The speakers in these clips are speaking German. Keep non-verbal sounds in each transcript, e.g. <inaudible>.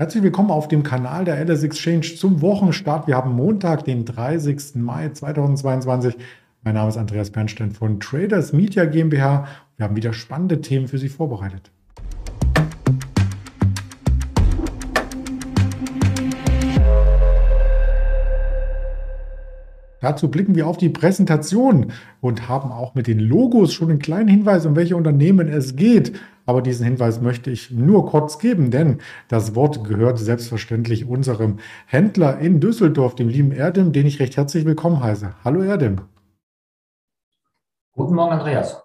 Herzlich willkommen auf dem Kanal der LS Exchange zum Wochenstart. Wir haben Montag, den 30. Mai 2022. Mein Name ist Andreas Bernstein von Traders Media GmbH. Wir haben wieder spannende Themen für Sie vorbereitet. Dazu blicken wir auf die Präsentation und haben auch mit den Logos schon einen kleinen Hinweis, um welche Unternehmen es geht. Aber diesen Hinweis möchte ich nur kurz geben, denn das Wort gehört selbstverständlich unserem Händler in Düsseldorf, dem lieben Erdem, den ich recht herzlich willkommen heiße. Hallo Erdem. Guten Morgen, Andreas.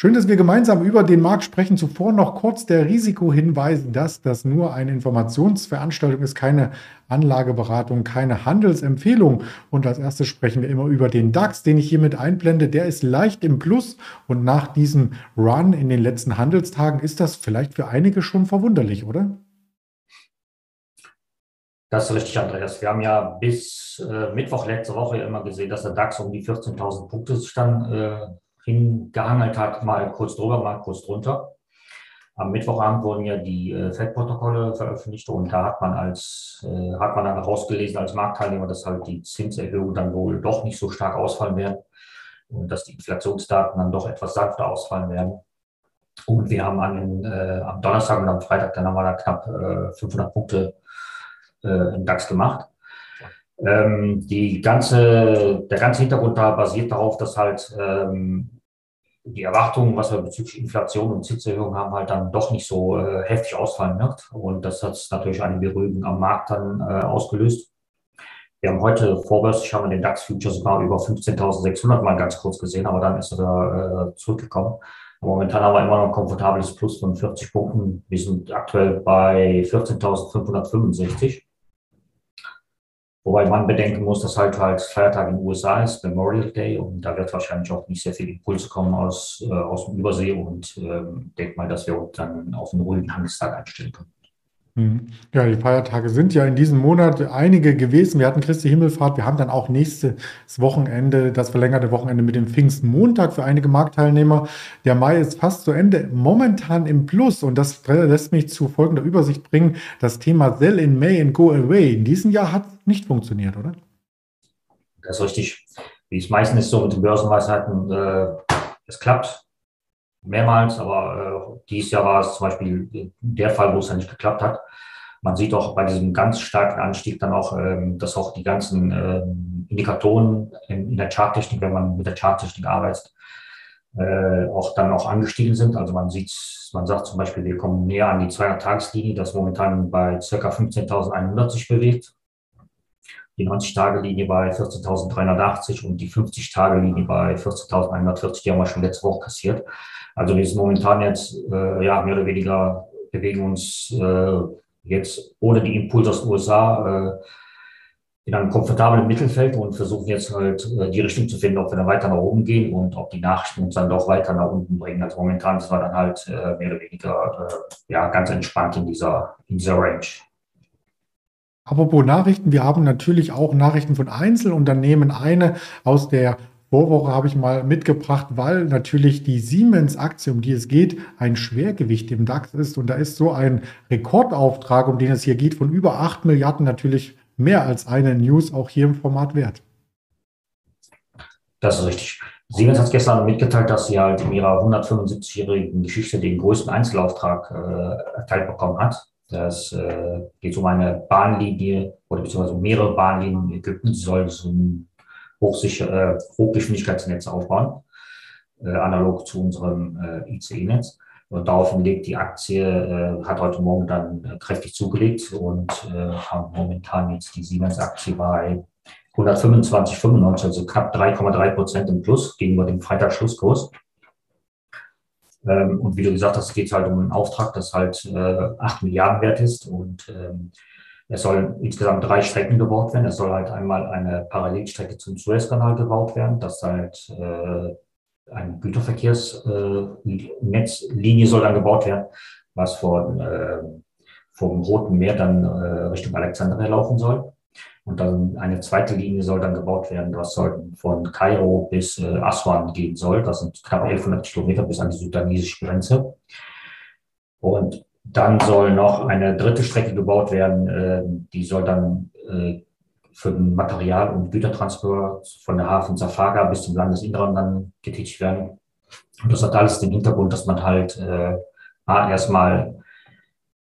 Schön, dass wir gemeinsam über den Markt sprechen. Zuvor noch kurz der Risikohinweis, dass das nur eine Informationsveranstaltung ist, keine Anlageberatung, keine Handelsempfehlung. Und als erstes sprechen wir immer über den DAX, den ich hiermit einblende. Der ist leicht im Plus und nach diesem Run in den letzten Handelstagen ist das vielleicht für einige schon verwunderlich, oder? Das ist richtig, Andreas. Wir haben ja bis äh, Mittwoch letzte Woche immer gesehen, dass der DAX um die 14.000 Punkte dann äh, hingehangelt hat, mal kurz drüber, mal kurz drunter. Am Mittwochabend wurden ja die äh, FED-Protokolle veröffentlicht und da hat man als, äh, hat man dann herausgelesen als Marktteilnehmer, dass halt die Zinserhöhungen dann wohl doch nicht so stark ausfallen werden und dass die Inflationsdaten dann doch etwas sanfter ausfallen werden. Und wir haben an äh, am Donnerstag und am Freitag dann wir da knapp äh, 500 Punkte äh, im DAX gemacht. Ähm, die ganze, der ganze Hintergrund da basiert darauf, dass halt ähm, die Erwartungen, was wir bezüglich Inflation und Zinserhöhung haben, halt dann doch nicht so äh, heftig ausfallen wird. Und das hat natürlich eine Beruhigung am Markt dann äh, ausgelöst. Wir haben heute vorbörslich haben wir den DAX Future sogar über 15.600 mal ganz kurz gesehen, aber dann ist er äh, zurückgekommen. Momentan haben wir immer noch ein komfortables Plus von 40 Punkten. Wir sind aktuell bei 14.565. Wobei man bedenken muss, dass halt halt Feiertag in den USA ist, Memorial Day, und da wird wahrscheinlich auch nicht sehr viel Impuls kommen aus, äh, aus dem Übersee und ähm, denke mal, dass wir uns dann auf einen ruhigen Handelstag einstellen können. Mhm. Ja, die Feiertage sind ja in diesem Monat einige gewesen. Wir hatten Christi Himmelfahrt. Wir haben dann auch nächstes Wochenende, das verlängerte Wochenende mit dem Pfingstmontag für einige Marktteilnehmer. Der Mai ist fast zu Ende, momentan im Plus. Und das lässt mich zu folgender Übersicht bringen. Das Thema Sell in May and Go Away. In diesem Jahr hat es nicht funktioniert, oder? Das ist richtig. Wie es meistens ist so mit den Börsenweisheiten, äh, es klappt mehrmals, aber äh, dieses Jahr war es zum Beispiel der Fall, wo es ja nicht geklappt hat. Man sieht auch bei diesem ganz starken Anstieg dann auch, ähm, dass auch die ganzen ähm, Indikatoren in, in, der Charttechnik, wenn man mit der Charttechnik arbeitet, äh, auch dann auch angestiegen sind. Also man sieht, man sagt zum Beispiel, wir kommen näher an die 200-Tageslinie, das momentan bei ca. 15.100 sich bewegt. Die 90-Tage-Linie bei 14.380 und die 50-Tage-Linie bei 14.140, die haben wir schon letzte Woche kassiert. Also wir sind momentan jetzt, äh, ja, mehr oder weniger bewegen uns äh, jetzt ohne die Impulse aus den USA äh, in einem komfortablen Mittelfeld und versuchen jetzt halt äh, die Richtung zu finden, ob wir dann weiter nach oben gehen und ob die Nachrichten uns dann doch weiter nach unten bringen. Also momentan sind wir dann halt äh, mehr oder weniger äh, ja, ganz entspannt in dieser, in dieser Range. Apropos Nachrichten, wir haben natürlich auch Nachrichten von Einzelunternehmen. Eine aus der Vorwoche habe ich mal mitgebracht, weil natürlich die Siemens-Aktie, um die es geht, ein Schwergewicht im DAX ist. Und da ist so ein Rekordauftrag, um den es hier geht, von über 8 Milliarden natürlich mehr als eine News auch hier im Format wert. Das ist richtig. Siemens hat gestern mitgeteilt, dass sie halt in ihrer 175-jährigen Geschichte den größten Einzelauftrag äh, erteilt bekommen hat. Das äh, geht um eine Bahnlinie oder beziehungsweise mehrere Bahnlinien in Ägypten. Sie soll so ein hochsicher, äh, Hochgeschwindigkeitsnetz aufbauen, äh, analog zu unserem äh, ICE-Netz. Und daraufhin legt die Aktie, äh, hat heute Morgen dann äh, kräftig zugelegt und äh, haben momentan jetzt die Siemens-Aktie bei 125,95, also knapp 3,3 Prozent im Plus gegenüber dem Freitagsschlusskurs. Ähm, und wie du gesagt hast, geht es halt um einen Auftrag, das halt äh, 8 Milliarden wert ist und ähm, es sollen insgesamt drei Strecken gebaut werden. Es soll halt einmal eine Parallelstrecke zum Suezkanal gebaut werden, dass halt äh, eine Güterverkehrsnetzlinie äh, soll dann gebaut werden, was von, äh, vom Roten Meer dann äh, Richtung Alexandria laufen soll. Und dann eine zweite Linie soll dann gebaut werden, was soll von Kairo bis äh, Aswan gehen soll. Das sind knapp 1100 Kilometer bis an die sudanesische Grenze. Und Dann soll noch eine dritte Strecke gebaut werden, äh, die soll dann äh, für den Material- und Gütertransport von der Hafen Safaga bis zum Landesinneren dann getätigt werden. Und das hat alles den Hintergrund, dass man halt äh, erstmal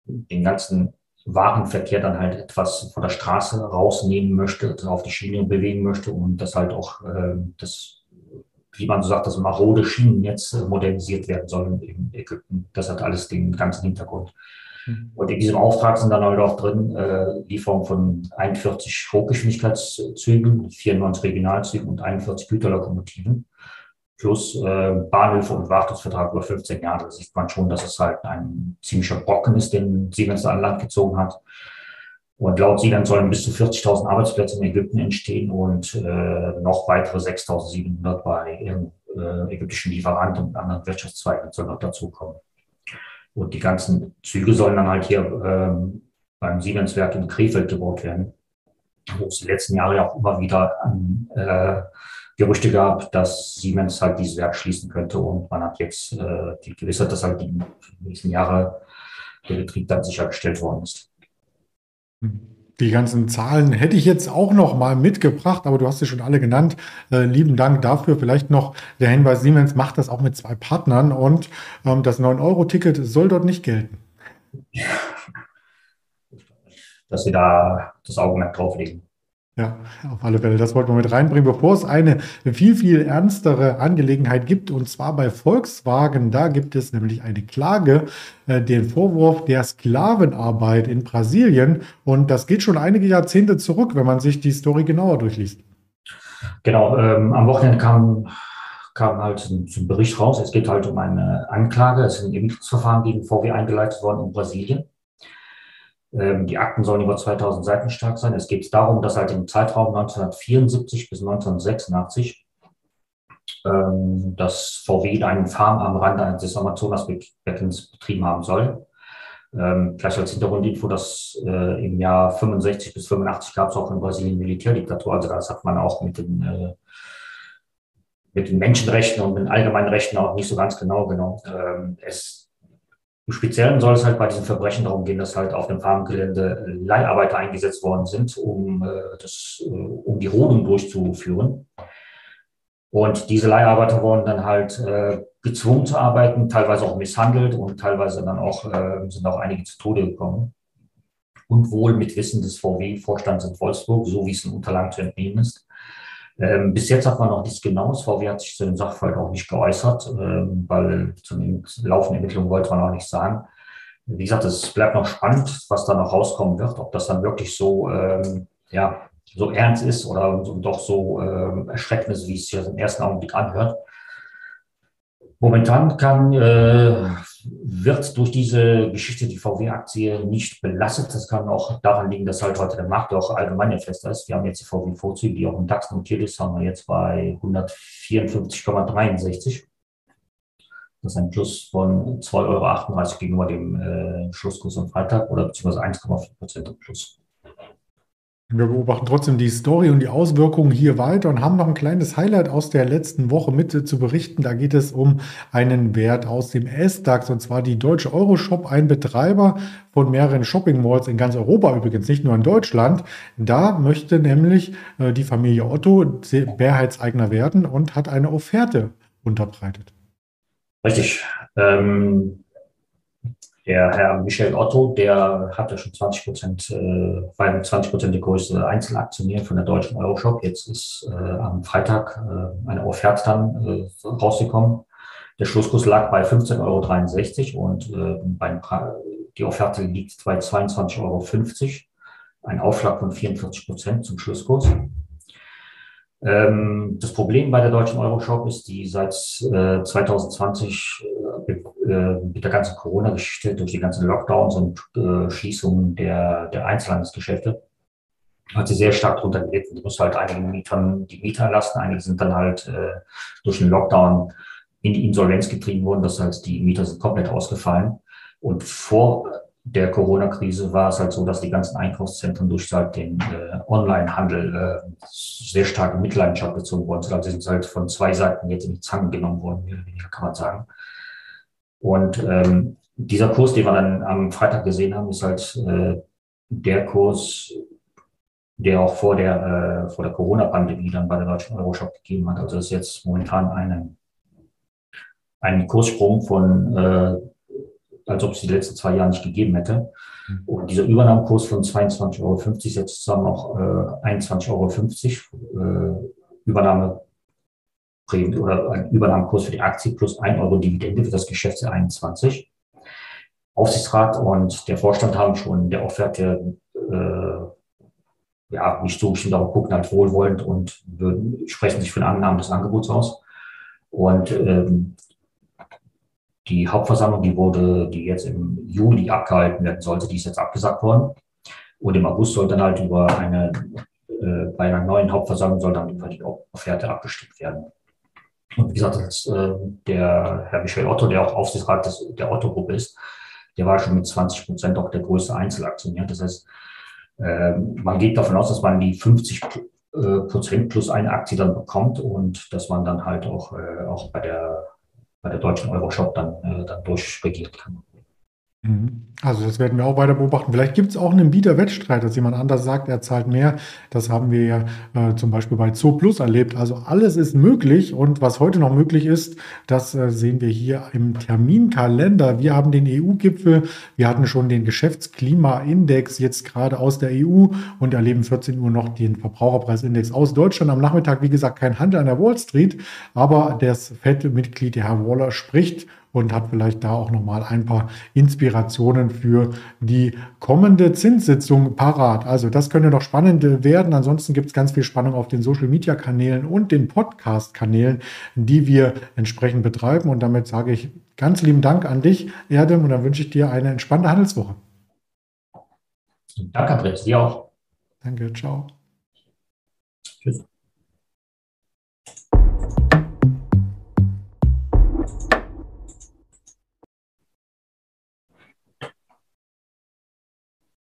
den ganzen Warenverkehr dann halt etwas von der Straße rausnehmen möchte, also auf die Schiene bewegen möchte und das halt auch äh, das, wie man so sagt, das marode Schienennetz modernisiert werden soll in Ägypten. Das hat alles den ganzen Hintergrund. Mhm. Und in diesem Auftrag sind dann halt auch drin äh, Lieferung von 41 Hochgeschwindigkeitszügen, 94 Regionalzügen und 41 Güterlokomotiven plus äh, Bahnhöfe und Wartungsvertrag über 15 Jahre. Da sieht man schon, dass es halt ein ziemlicher Brocken ist, den Siemens an Land gezogen hat. Und laut Siemens sollen bis zu 40.000 Arbeitsplätze in Ägypten entstehen und äh, noch weitere 6.700 bei äh, ägyptischen Lieferanten und anderen Wirtschaftszweigen sollen noch dazukommen. Und die ganzen Züge sollen dann halt hier ähm, beim Siemenswerk in Krefeld gebaut werden, wo es die letzten Jahre ja auch immer wieder an äh, Gerüchte gab, dass Siemens halt dieses Werk schließen könnte und man hat jetzt äh, die Gewissheit, dass halt die nächsten Jahre der Betrieb dann sichergestellt worden ist. Die ganzen Zahlen hätte ich jetzt auch noch mal mitgebracht, aber du hast sie schon alle genannt. Äh, lieben Dank dafür. Vielleicht noch der Hinweis, Siemens macht das auch mit zwei Partnern und ähm, das 9-Euro-Ticket soll dort nicht gelten. <laughs> Dass sie da das Augenmerk drauf legen. Ja, auf alle Fälle. Das wollten wir mit reinbringen, bevor es eine viel, viel ernstere Angelegenheit gibt. Und zwar bei Volkswagen. Da gibt es nämlich eine Klage, äh, den Vorwurf der Sklavenarbeit in Brasilien. Und das geht schon einige Jahrzehnte zurück, wenn man sich die Story genauer durchliest. Genau, ähm, am Wochenende kam, kam halt zum Bericht raus. Es geht halt um eine Anklage. Es ist ein Ermittlungsverfahren gegen VW eingeleitet worden in Brasilien. Ähm, die Akten sollen über 2000 Seiten stark sein. Es geht darum, dass halt im Zeitraum 1974 bis 1986 ähm, das VW einen Farm am Rande des Amazonasbeckens betrieben haben soll. Ähm, gleich als Hintergrundinfo, dass äh, im Jahr 65 bis 85 gab es auch in Brasilien Militärdiktatur. Also das hat man auch mit den, äh, mit den Menschenrechten und den allgemeinen Rechten auch nicht so ganz genau genommen. Ähm, es im Speziellen soll es halt bei diesen Verbrechen darum gehen, dass halt auf dem Farmgelände Leiharbeiter eingesetzt worden sind, um, äh, das, äh, um die Rodung durchzuführen. Und diese Leiharbeiter wurden dann halt äh, gezwungen zu arbeiten, teilweise auch misshandelt und teilweise dann auch, äh, sind auch einige zu Tode gekommen. Und wohl mit Wissen des VW-Vorstands in Wolfsburg, so wie es in Unterlagen zu entnehmen ist. Ähm, bis jetzt hat man noch nichts Genaues. VW hat sich zu dem Sachverhalt auch nicht geäußert, ähm, weil zu den laufenden Ermittlungen wollte man auch nicht sagen. Wie gesagt, es bleibt noch spannend, was da noch rauskommen wird, ob das dann wirklich so, ähm, ja, so ernst ist oder so, doch so ähm, erschreckend ist, wie es sich im ersten Augenblick anhört. Momentan kann, äh, wird durch diese Geschichte die VW-Aktie nicht belastet. Das kann auch daran liegen, dass halt heute der Markt auch allgemein fester ist. Wir haben jetzt die VW-Vorzüge, die auch im DAX notiert ist, haben wir jetzt bei 154,63. Das ist ein Plus von 2,38 Euro gegenüber dem äh, Schlusskurs am Freitag oder beziehungsweise 1,4 Prozent Plus. Wir beobachten trotzdem die Story und die Auswirkungen hier weiter und haben noch ein kleines Highlight aus der letzten Woche mit zu berichten. Da geht es um einen Wert aus dem S-DAX und zwar die Deutsche Euroshop, ein Betreiber von mehreren Shopping Malls in ganz Europa übrigens, nicht nur in Deutschland. Da möchte nämlich äh, die Familie Otto Mehrheitseigner werden und hat eine Offerte unterbreitet. Richtig. Ähm der Herr Michel Otto, der hatte schon 20 Prozent, äh, war 20 Prozent die größte Einzelaktionär von der deutschen Euroshop. Jetzt ist äh, am Freitag äh, eine Offerte dann äh, rausgekommen. Der Schlusskurs lag bei 15,63 Euro und äh, bei, die Offerte liegt bei 22,50 Euro. Ein Aufschlag von 44 Prozent zum Schlusskurs. Ähm, das Problem bei der deutschen Euroshop ist, die seit äh, 2020 äh, äh, mit der ganzen Corona-Geschichte durch die ganzen Lockdowns und äh, Schließungen der, der Einzelhandelsgeschäfte hat sie sehr stark drunter gelitten. Die muss halt einigen Mietern die Mieter lassen. Einige sind dann halt äh, durch den Lockdown in die Insolvenz getrieben worden. Das heißt, die Mieter sind komplett ausgefallen. Und vor der Corona-Krise war es halt so, dass die ganzen Einkaufszentren durch halt den äh, Online-Handel äh, sehr stark in Mitleidenschaft gezogen worden sind. Also sind halt von zwei Seiten jetzt in die Zange genommen worden, kann man sagen. Und ähm, dieser Kurs, den wir dann am Freitag gesehen haben, ist halt äh, der Kurs, der auch vor der, äh, vor der Corona-Pandemie dann bei der deutschen Euroshop gegeben hat. Also ist jetzt momentan eine, ein Kurssprung von, äh, als ob es die letzten zwei Jahre nicht gegeben hätte. Mhm. Und dieser Übernahmekurs von 22,50 Euro setzt zusammen auch äh, 21,50 Euro äh, Übernahme oder ein Übernahmekurs für die Aktie plus 1 Euro Dividende für das Geschäftsjahr 21. Aufsichtsrat und der Vorstand haben schon der Offerte äh, ja, nicht zugestimmt, aber gucken halt wohlwollend und würden, sprechen sich für den Annahmen des Angebots aus. Und ähm, die Hauptversammlung, die wurde, die jetzt im Juli abgehalten werden sollte, die ist jetzt abgesagt worden. Und im August soll dann halt über eine, äh, bei einer neuen Hauptversammlung soll dann über die Offerte abgestimmt werden. Und wie gesagt, das, äh, der Herr Michel Otto, der auch Aufsichtsrat des, der Otto-Gruppe ist, der war schon mit 20 Prozent auch der größte Einzelaktionär. Das heißt, äh, man geht davon aus, dass man die 50 äh, Prozent plus eine Aktie dann bekommt und dass man dann halt auch, äh, auch bei der, bei der deutschen Euroshop dann, äh, dann durchregieren kann. Mhm. Also das werden wir auch weiter beobachten. Vielleicht gibt es auch einen Bieterwettstreit, dass jemand anders sagt, er zahlt mehr. Das haben wir ja äh, zum Beispiel bei Zoo Plus erlebt. Also alles ist möglich und was heute noch möglich ist, das äh, sehen wir hier im Terminkalender. Wir haben den EU-Gipfel, wir hatten schon den Geschäftsklimaindex jetzt gerade aus der EU und erleben 14 Uhr noch den Verbraucherpreisindex aus Deutschland. Am Nachmittag, wie gesagt, kein Handel an der Wall Street, aber das FED-Mitglied, der Herr Waller, spricht und hat vielleicht da auch nochmal ein paar Inspirationen für die kommende Zinssitzung parat. Also das könnte noch spannend werden. Ansonsten gibt es ganz viel Spannung auf den Social-Media-Kanälen und den Podcast-Kanälen, die wir entsprechend betreiben. Und damit sage ich ganz lieben Dank an dich, Erdem, und dann wünsche ich dir eine entspannte Handelswoche. Danke, Fritz, dir auch. Danke, ciao. Tschüss.